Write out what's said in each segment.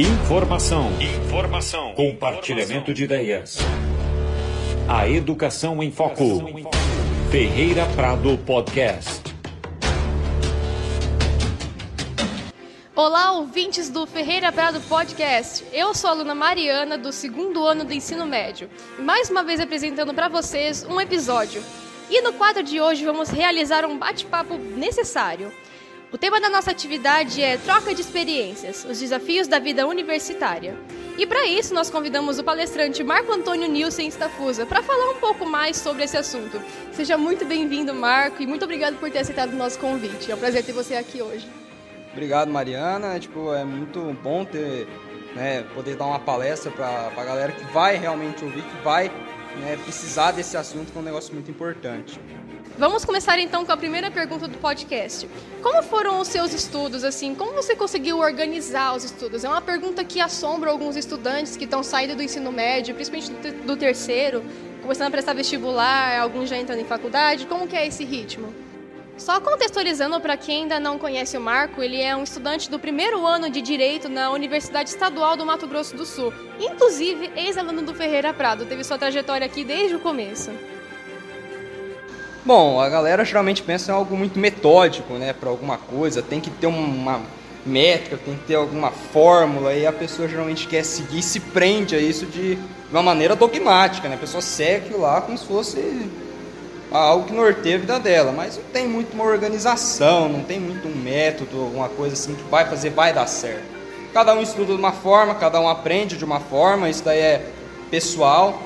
Informação. Informação. Compartilhamento de ideias. A educação em foco. Ferreira Prado Podcast. Olá, ouvintes do Ferreira Prado Podcast. Eu sou a aluna Mariana, do segundo ano do ensino médio, e mais uma vez apresentando para vocês um episódio. E no quadro de hoje vamos realizar um bate-papo necessário. O tema da nossa atividade é Troca de Experiências os desafios da vida universitária. E para isso, nós convidamos o palestrante Marco Antônio Nilson Stafusa para falar um pouco mais sobre esse assunto. Seja muito bem-vindo, Marco, e muito obrigado por ter aceitado o nosso convite. É um prazer ter você aqui hoje. Obrigado, Mariana. É, tipo, é muito bom ter, né, poder dar uma palestra para a galera que vai realmente ouvir, que vai né, precisar desse assunto, que é um negócio muito importante. Vamos começar então com a primeira pergunta do podcast. Como foram os seus estudos assim? Como você conseguiu organizar os estudos? É uma pergunta que assombra alguns estudantes que estão saindo do ensino médio, principalmente do terceiro, começando a prestar vestibular, alguns já entrando em faculdade. Como que é esse ritmo? Só contextualizando para quem ainda não conhece o Marco, ele é um estudante do primeiro ano de Direito na Universidade Estadual do Mato Grosso do Sul. Inclusive, ex-aluno do Ferreira Prado, teve sua trajetória aqui desde o começo. Bom, a galera geralmente pensa em algo muito metódico, né, para alguma coisa, tem que ter uma métrica, tem que ter alguma fórmula, e a pessoa geralmente quer seguir se prende a isso de uma maneira dogmática, né? A pessoa segue lá como se fosse algo que norteia a vida dela, mas não tem muito uma organização, não tem muito um método, alguma coisa assim que vai fazer, vai dar certo. Cada um estuda de uma forma, cada um aprende de uma forma, isso daí é pessoal.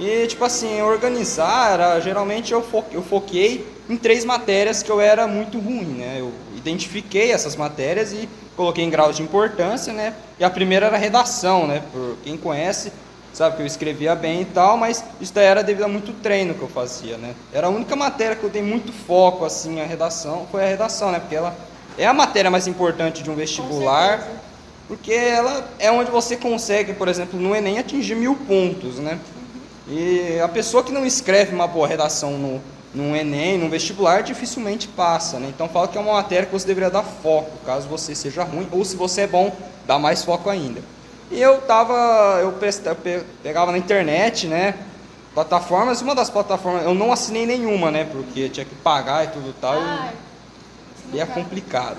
E, tipo assim, organizar, era, geralmente eu, fo eu foquei em três matérias que eu era muito ruim, né? Eu identifiquei essas matérias e coloquei em graus de importância, né? E a primeira era redação, né? Por quem conhece, sabe que eu escrevia bem e tal, mas isso daí era devido a muito treino que eu fazia, né? Era a única matéria que eu dei muito foco, assim, a redação, foi a redação, né? Porque ela é a matéria mais importante de um vestibular, porque ela é onde você consegue, por exemplo, no Enem atingir mil pontos, né? E a pessoa que não escreve uma boa redação no, no Enem, no vestibular, dificilmente passa. Né? Então fala que é uma matéria que você deveria dar foco, caso você seja ruim, ou se você é bom, dá mais foco ainda. E eu tava, eu pegava na internet, né? Plataformas, uma das plataformas, eu não assinei nenhuma, né? Porque tinha que pagar e tudo tal. Ai, e é complicado.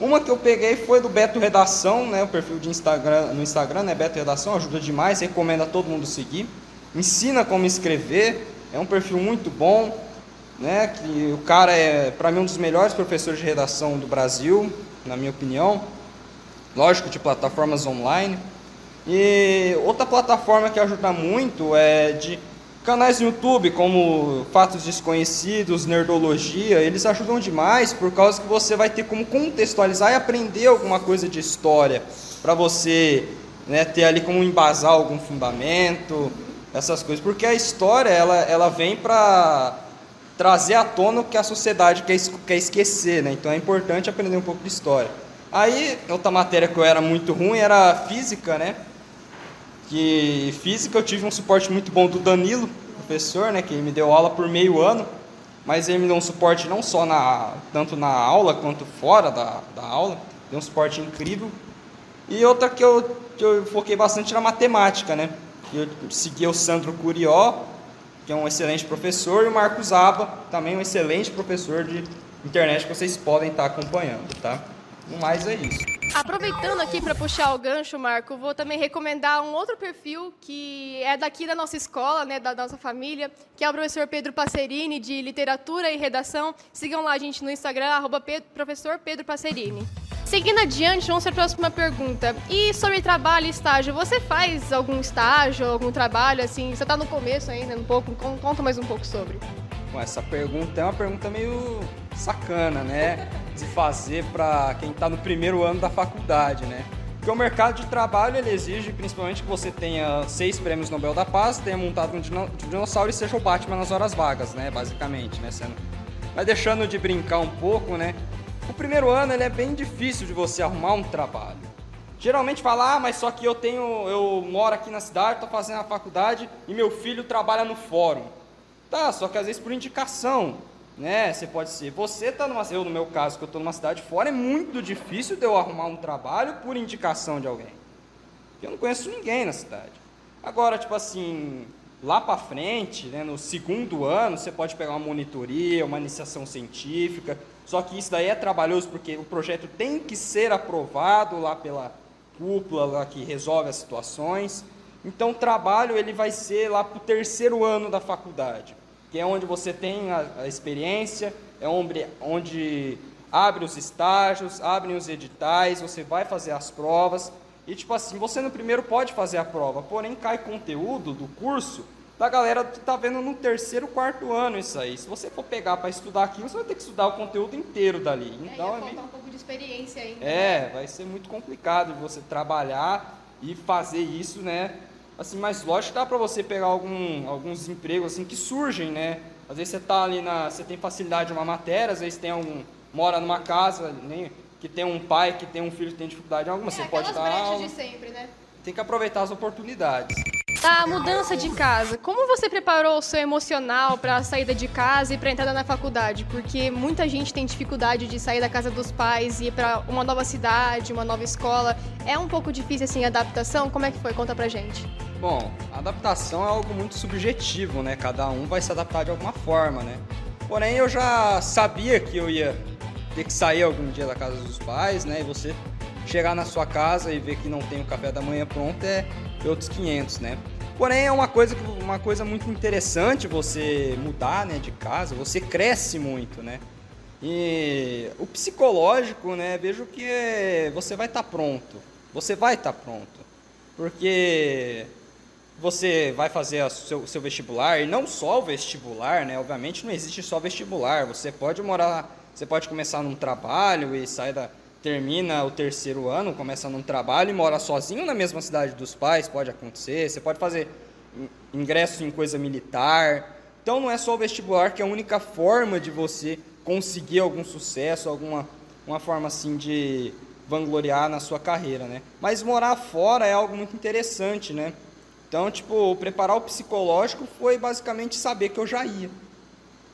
Uma que eu peguei foi do Beto Redação, né? O perfil de Instagram, no Instagram, né? Beto Redação, ajuda demais, recomendo a todo mundo seguir ensina como escrever, é um perfil muito bom, né? Que o cara é, para mim, um dos melhores professores de redação do Brasil, na minha opinião. Lógico, de plataformas online. E outra plataforma que ajuda muito é de canais no YouTube, como Fatos Desconhecidos, Nerdologia, eles ajudam demais por causa que você vai ter como contextualizar e aprender alguma coisa de história, para você né, ter ali como embasar algum fundamento, essas coisas, porque a história ela, ela vem para trazer à tona o que a sociedade quer, quer esquecer, né? Então é importante aprender um pouco de história. Aí, outra matéria que eu era muito ruim era física, né? Que física eu tive um suporte muito bom do Danilo, professor, né? Que me deu aula por meio ano, mas ele me deu um suporte não só na, tanto na aula quanto fora da, da aula, deu um suporte incrível. E outra que eu, que eu foquei bastante na matemática, né? Eu segui o Sandro Curió, que é um excelente professor, e o Marcos Aba, também um excelente professor de internet que vocês podem estar acompanhando, tá? No mais é isso. Aproveitando aqui para puxar o gancho, Marco, vou também recomendar um outro perfil que é daqui da nossa escola, né, da nossa família, que é o professor Pedro Passerini, de Literatura e Redação. Sigam lá a gente no Instagram, arroba professor Pedro Passerini. Seguindo adiante, vamos para a próxima pergunta. E sobre trabalho e estágio, você faz algum estágio, algum trabalho, assim? Você está no começo ainda, um pouco? Conta mais um pouco sobre. Bom, essa pergunta é uma pergunta meio sacana, né? De fazer para quem está no primeiro ano da faculdade, né? Porque o mercado de trabalho ele exige principalmente que você tenha seis prêmios Nobel da Paz, tenha montado um dinossauro e seja o Batman nas horas vagas, né? Basicamente, né? Sendo... Mas deixando de brincar um pouco, né? O primeiro ano ele é bem difícil de você arrumar um trabalho. Geralmente fala, ah, mas só que eu tenho, eu moro aqui na cidade, estou fazendo a faculdade e meu filho trabalha no fórum. Tá, só que às vezes por indicação, né? Você pode ser, você tá numa, eu no meu caso que eu estou numa cidade fora, é muito difícil de eu arrumar um trabalho por indicação de alguém. Eu não conheço ninguém na cidade. Agora, tipo assim, lá para frente, né, no segundo ano, você pode pegar uma monitoria, uma iniciação científica. Só que isso daí é trabalhoso porque o projeto tem que ser aprovado lá pela cúpula lá que resolve as situações. Então, o trabalho ele vai ser lá para o terceiro ano da faculdade, que é onde você tem a, a experiência, é onde, onde abre os estágios, abrem os editais, você vai fazer as provas. E tipo assim, você no primeiro pode fazer a prova, porém cai conteúdo do curso da galera que está vendo no terceiro, quarto ano isso aí. Se você for pegar para estudar aqui, você vai ter que estudar o conteúdo inteiro dali. É, então é, é meio... um pouco de experiência ainda. É, né? vai ser muito complicado você trabalhar e fazer isso, né? Assim, mas lógico que dá para você pegar algum, alguns empregos assim que surgem, né? Às vezes você tá ali na, você tem facilidade em uma matéria, às vezes tem algum mora numa casa, nem que tem um pai que tem um filho que tem dificuldade em alguma, é, você pode dar aula. de sempre, né? Tem que aproveitar as oportunidades. Tá, mudança de casa. Como você preparou o seu emocional para a saída de casa e para entrada na faculdade? Porque muita gente tem dificuldade de sair da casa dos pais e ir para uma nova cidade, uma nova escola. É um pouco difícil assim a adaptação? Como é que foi? Conta pra gente. Bom, adaptação é algo muito subjetivo, né? Cada um vai se adaptar de alguma forma, né? Porém, eu já sabia que eu ia ter que sair algum dia da casa dos pais, né? E você chegar na sua casa e ver que não tem o café da manhã pronto é outros 500, né? Porém, é uma coisa, uma coisa muito interessante você mudar né, de casa, você cresce muito, né? E o psicológico, né, vejo que você vai estar tá pronto. Você vai estar tá pronto. Porque você vai fazer o seu, seu, vestibular, e não só o vestibular, né? Obviamente não existe só vestibular. Você pode morar, você pode começar num trabalho e sair da, termina o terceiro ano, começa num trabalho e mora sozinho na mesma cidade dos pais, pode acontecer. Você pode fazer ingresso em coisa militar. Então não é só o vestibular que é a única forma de você conseguir algum sucesso, alguma uma forma assim de vangloriar na sua carreira, né? Mas morar fora é algo muito interessante, né? Então, tipo, preparar o psicológico foi basicamente saber que eu já ia.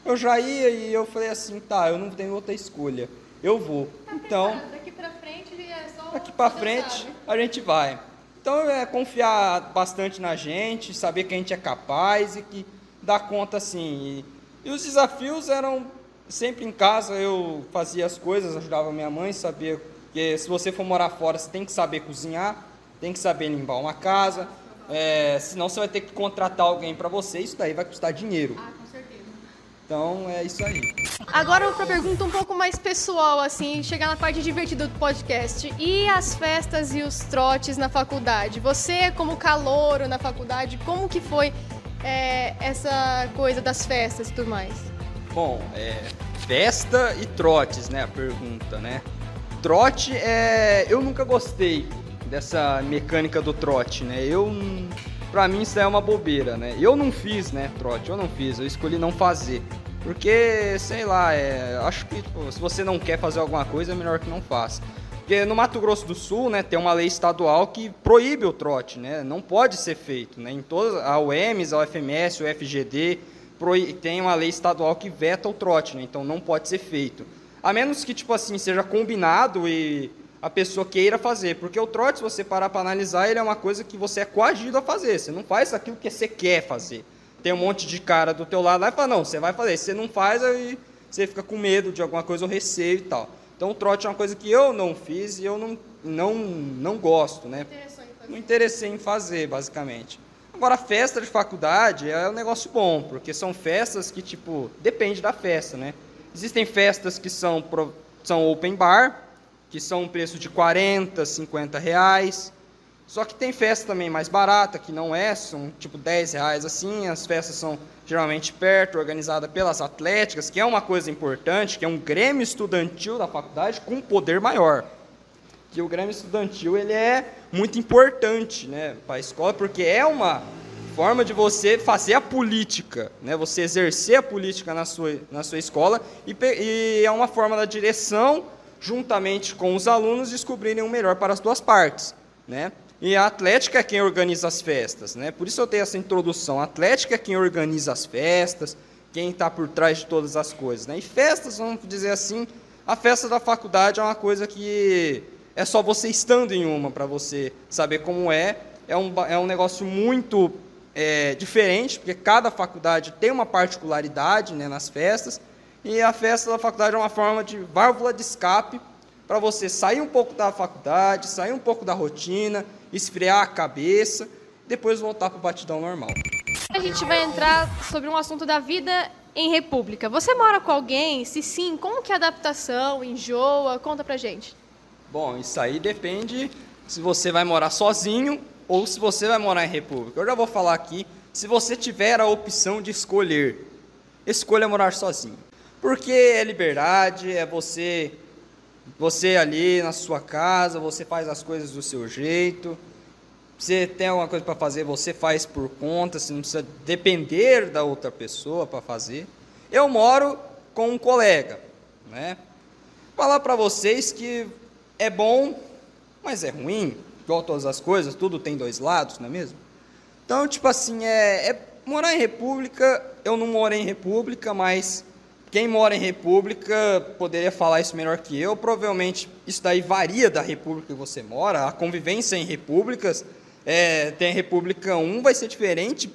Eu já ia e eu falei assim, tá, eu não tenho outra escolha eu vou. Tá então, daqui para frente é só daqui para frente a gente vai. Então é confiar bastante na gente, saber que a gente é capaz e que dá conta assim. E, e os desafios eram sempre em casa, eu fazia as coisas, ajudava minha mãe, sabia que se você for morar fora, você tem que saber cozinhar, tem que saber limpar uma casa, é, senão você vai ter que contratar alguém para você, isso daí vai custar dinheiro. Ah. Então é isso aí. Agora outra pergunta um pouco mais pessoal, assim, chegar na parte divertida do podcast. E as festas e os trotes na faculdade? Você, como calouro na faculdade, como que foi é, essa coisa das festas e tudo mais? Bom, é, festa e trotes, né? A pergunta, né? Trote é. Eu nunca gostei dessa mecânica do trote, né? Eu Pra mim isso é uma bobeira, né? Eu não fiz, né, trote, eu não fiz, eu escolhi não fazer. Porque, sei lá, é, acho que tipo, se você não quer fazer alguma coisa, é melhor que não faça. Porque no Mato Grosso do Sul, né, tem uma lei estadual que proíbe o trote, né? Não pode ser feito, né? Em todas a UEMS, a UFMS, o FGD, tem uma lei estadual que veta o trote, né? Então não pode ser feito. A menos que tipo assim seja combinado e a pessoa queira fazer. Porque o trote, se você parar para analisar, ele é uma coisa que você é coagido a fazer. Você não faz aquilo que você quer fazer. Tem um monte de cara do teu lado lá e fala, não, você vai fazer. Se você não faz, aí você fica com medo de alguma coisa ou receio e tal. Então o trote é uma coisa que eu não fiz e eu não, não, não gosto, né? Não interessei em fazer, basicamente. Agora, festa de faculdade é um negócio bom, porque são festas que, tipo, depende da festa, né? Existem festas que são, são open bar, que são um preço de 40, 50 reais. Só que tem festa também mais barata, que não é, são tipo 10 reais assim. As festas são geralmente perto, organizada pelas atléticas, que é uma coisa importante, que é um grêmio estudantil da faculdade com poder maior. Que o grêmio estudantil ele é muito importante né, para a escola, porque é uma forma de você fazer a política, né, você exercer a política na sua, na sua escola, e, e é uma forma da direção juntamente com os alunos, descobrirem o melhor para as duas partes. Né? E a Atlética é quem organiza as festas. Né? Por isso eu tenho essa introdução. A Atlética é quem organiza as festas, quem está por trás de todas as coisas. Né? E festas, vamos dizer assim, a festa da faculdade é uma coisa que É só você estando em uma para você saber como é. É um, é um negócio muito é, diferente, porque cada faculdade tem uma particularidade né, nas festas. E a festa da faculdade é uma forma de válvula de escape para você sair um pouco da faculdade, sair um pouco da rotina, esfriar a cabeça, depois voltar para o batidão normal. A gente vai entrar sobre um assunto da vida em república. Você mora com alguém? Se sim, como que é a adaptação? Enjoa? Conta pra gente. Bom, isso aí depende se você vai morar sozinho ou se você vai morar em república. Eu já vou falar aqui, se você tiver a opção de escolher, escolha morar sozinho. Porque é liberdade, é você você ali na sua casa, você faz as coisas do seu jeito. Você tem alguma coisa para fazer, você faz por conta, você não precisa depender da outra pessoa para fazer. Eu moro com um colega, né? Falar para vocês que é bom, mas é ruim, igual todas as coisas, tudo tem dois lados, não é mesmo? Então, tipo assim, é, é morar em república, eu não morei em república, mas quem mora em república poderia falar isso melhor que eu. Provavelmente isso daí varia da república que você mora. A convivência em repúblicas, é, tem a República 1, vai ser diferente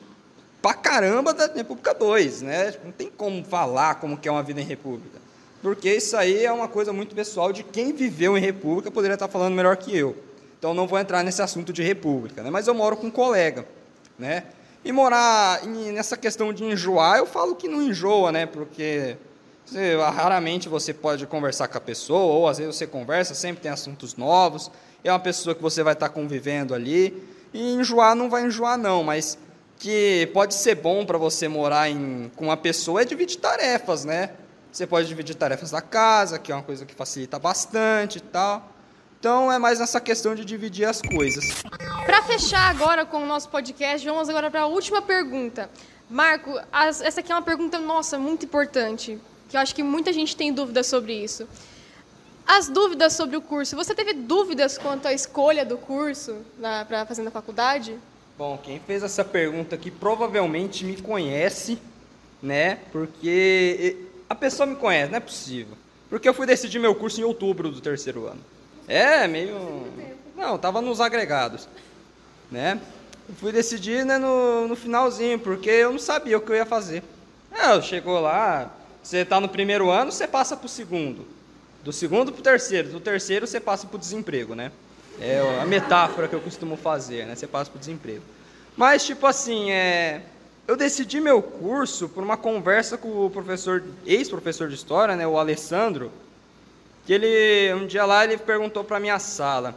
pra caramba da República 2, né? Não tem como falar como que é uma vida em república. Porque isso aí é uma coisa muito pessoal de quem viveu em república, poderia estar falando melhor que eu. Então não vou entrar nesse assunto de república, né? Mas eu moro com um colega, né? E morar nessa questão de enjoar, eu falo que não enjoa, né? Porque você, raramente você pode conversar com a pessoa, ou às vezes você conversa, sempre tem assuntos novos, é uma pessoa que você vai estar convivendo ali, e enjoar não vai enjoar não, mas que pode ser bom para você morar em, com uma pessoa é dividir tarefas, né? Você pode dividir tarefas da casa, que é uma coisa que facilita bastante e tal. Então é mais nessa questão de dividir as coisas. Para fechar agora com o nosso podcast, vamos agora para a última pergunta. Marco, essa aqui é uma pergunta nossa muito importante que eu acho que muita gente tem dúvidas sobre isso. As dúvidas sobre o curso, você teve dúvidas quanto à escolha do curso para fazer na faculdade? Bom, quem fez essa pergunta aqui provavelmente me conhece, né? Porque a pessoa me conhece, não é possível. Porque eu fui decidir meu curso em outubro do terceiro ano. É, meio. Não, tava nos agregados, né? Eu fui decidir né, no, no finalzinho, porque eu não sabia o que eu ia fazer. É, chegou lá, você está no primeiro ano, você passa para o segundo. Do segundo para o terceiro. Do terceiro, você passa para o desemprego, né? É a metáfora que eu costumo fazer, né? Você passa para o desemprego. Mas, tipo assim, é... eu decidi meu curso por uma conversa com o professor, ex-professor de História, né? O Alessandro, que ele, um dia lá, ele perguntou para minha sala,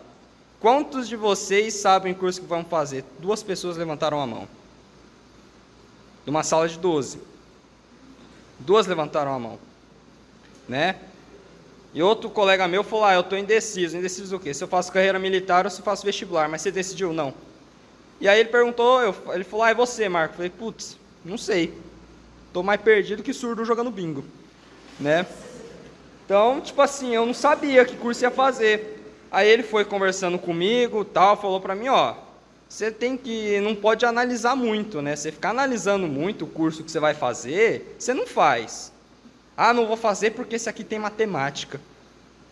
quantos de vocês sabem o curso que vão fazer? Duas pessoas levantaram a mão. De uma sala de 12. Duas levantaram a mão, né? E outro colega meu falou: Ah, eu estou indeciso. Indeciso o quê? Se eu faço carreira militar ou se eu faço vestibular. Mas você decidiu? Não. E aí ele perguntou, eu, ele falou: Ah, é você, Marco? Eu falei: Putz, não sei. Estou mais perdido que surdo jogando bingo, né? Então, tipo assim, eu não sabia que curso ia fazer. Aí ele foi conversando comigo, tal, falou para mim, ó, você tem que não pode analisar muito, né? Você ficar analisando muito o curso que você vai fazer, você não faz. Ah, não vou fazer porque esse aqui tem matemática.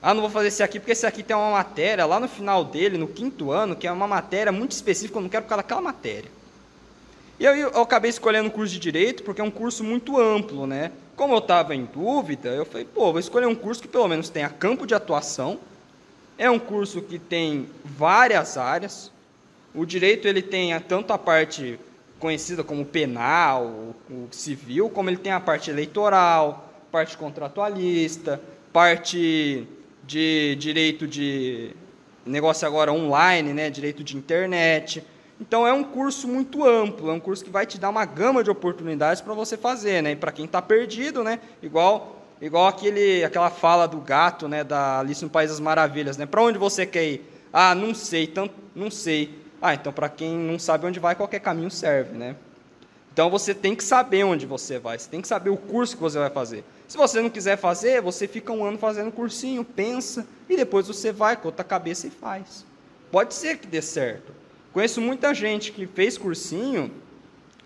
Ah, não vou fazer esse aqui porque esse aqui tem uma matéria lá no final dele, no quinto ano, que é uma matéria muito específica, eu não quero por causa daquela matéria. E eu, eu acabei escolhendo o curso de Direito porque é um curso muito amplo, né? Como eu estava em dúvida, eu falei, pô, vou escolher um curso que pelo menos tenha campo de atuação, é um curso que tem várias áreas, o direito ele tem tanto a parte conhecida como penal, o civil, como ele tem a parte eleitoral, parte contratualista, parte de direito de negócio agora online, né, direito de internet. Então é um curso muito amplo, é um curso que vai te dar uma gama de oportunidades para você fazer, né? E para quem está perdido, né? Igual igual aquele aquela fala do gato, né, da Alice no País das Maravilhas, né? Para onde você quer ir? Ah, não sei, tanto não sei. Ah, então para quem não sabe onde vai, qualquer caminho serve, né? Então você tem que saber onde você vai, você tem que saber o curso que você vai fazer. Se você não quiser fazer, você fica um ano fazendo cursinho, pensa, e depois você vai com outra cabeça e faz. Pode ser que dê certo. Conheço muita gente que fez cursinho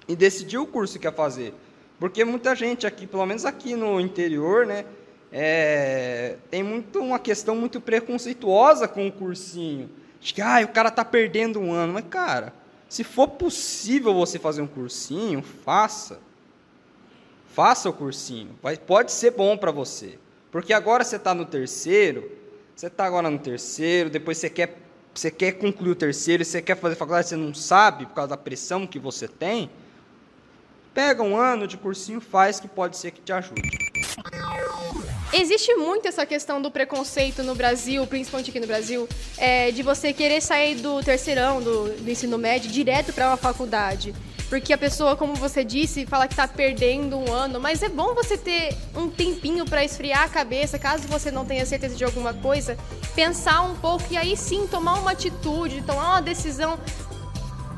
e decidiu o curso que quer fazer. Porque muita gente aqui, pelo menos aqui no interior, né, é, tem muito uma questão muito preconceituosa com o cursinho. Que ah, o cara tá perdendo um ano. Mas, cara, se for possível você fazer um cursinho, faça. Faça o cursinho. Vai, pode ser bom para você. Porque agora você está no terceiro, você está agora no terceiro, depois você quer, você quer concluir o terceiro, você quer fazer faculdade, você não sabe por causa da pressão que você tem. Pega um ano de cursinho, faz que pode ser que te ajude. Existe muito essa questão do preconceito no Brasil, principalmente aqui no Brasil, é, de você querer sair do terceirão, do, do ensino médio, direto para uma faculdade. Porque a pessoa, como você disse, fala que está perdendo um ano, mas é bom você ter um tempinho para esfriar a cabeça, caso você não tenha certeza de alguma coisa, pensar um pouco e aí sim tomar uma atitude, tomar uma decisão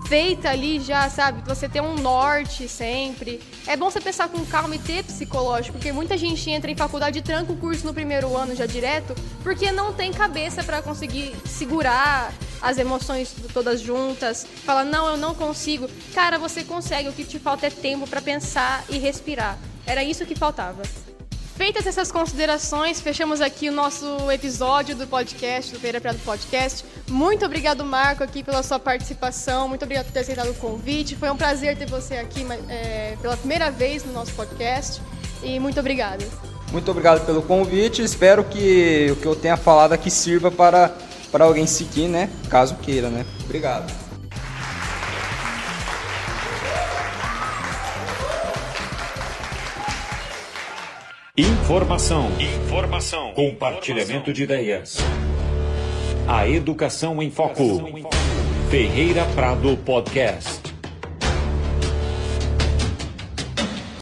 feita ali já, sabe? Você ter um norte sempre. É bom você pensar com calma e ter psicológico, porque muita gente entra em faculdade e tranca o curso no primeiro ano já direto, porque não tem cabeça para conseguir segurar as emoções todas juntas. Fala, não, eu não consigo. Cara, você consegue, o que te falta é tempo para pensar e respirar. Era isso que faltava. Feitas essas considerações, fechamos aqui o nosso episódio do podcast, do Feira Prado Podcast. Muito obrigado, Marco, aqui pela sua participação. Muito obrigado por ter aceitado o convite. Foi um prazer ter você aqui é, pela primeira vez no nosso podcast. E muito obrigado. Muito obrigado pelo convite. Espero que o que eu tenha falado aqui sirva para, para alguém seguir, né? Caso queira, né? Obrigado. Informação. Informação. Compartilhamento de ideias. A educação em foco. Ferreira Prado Podcast.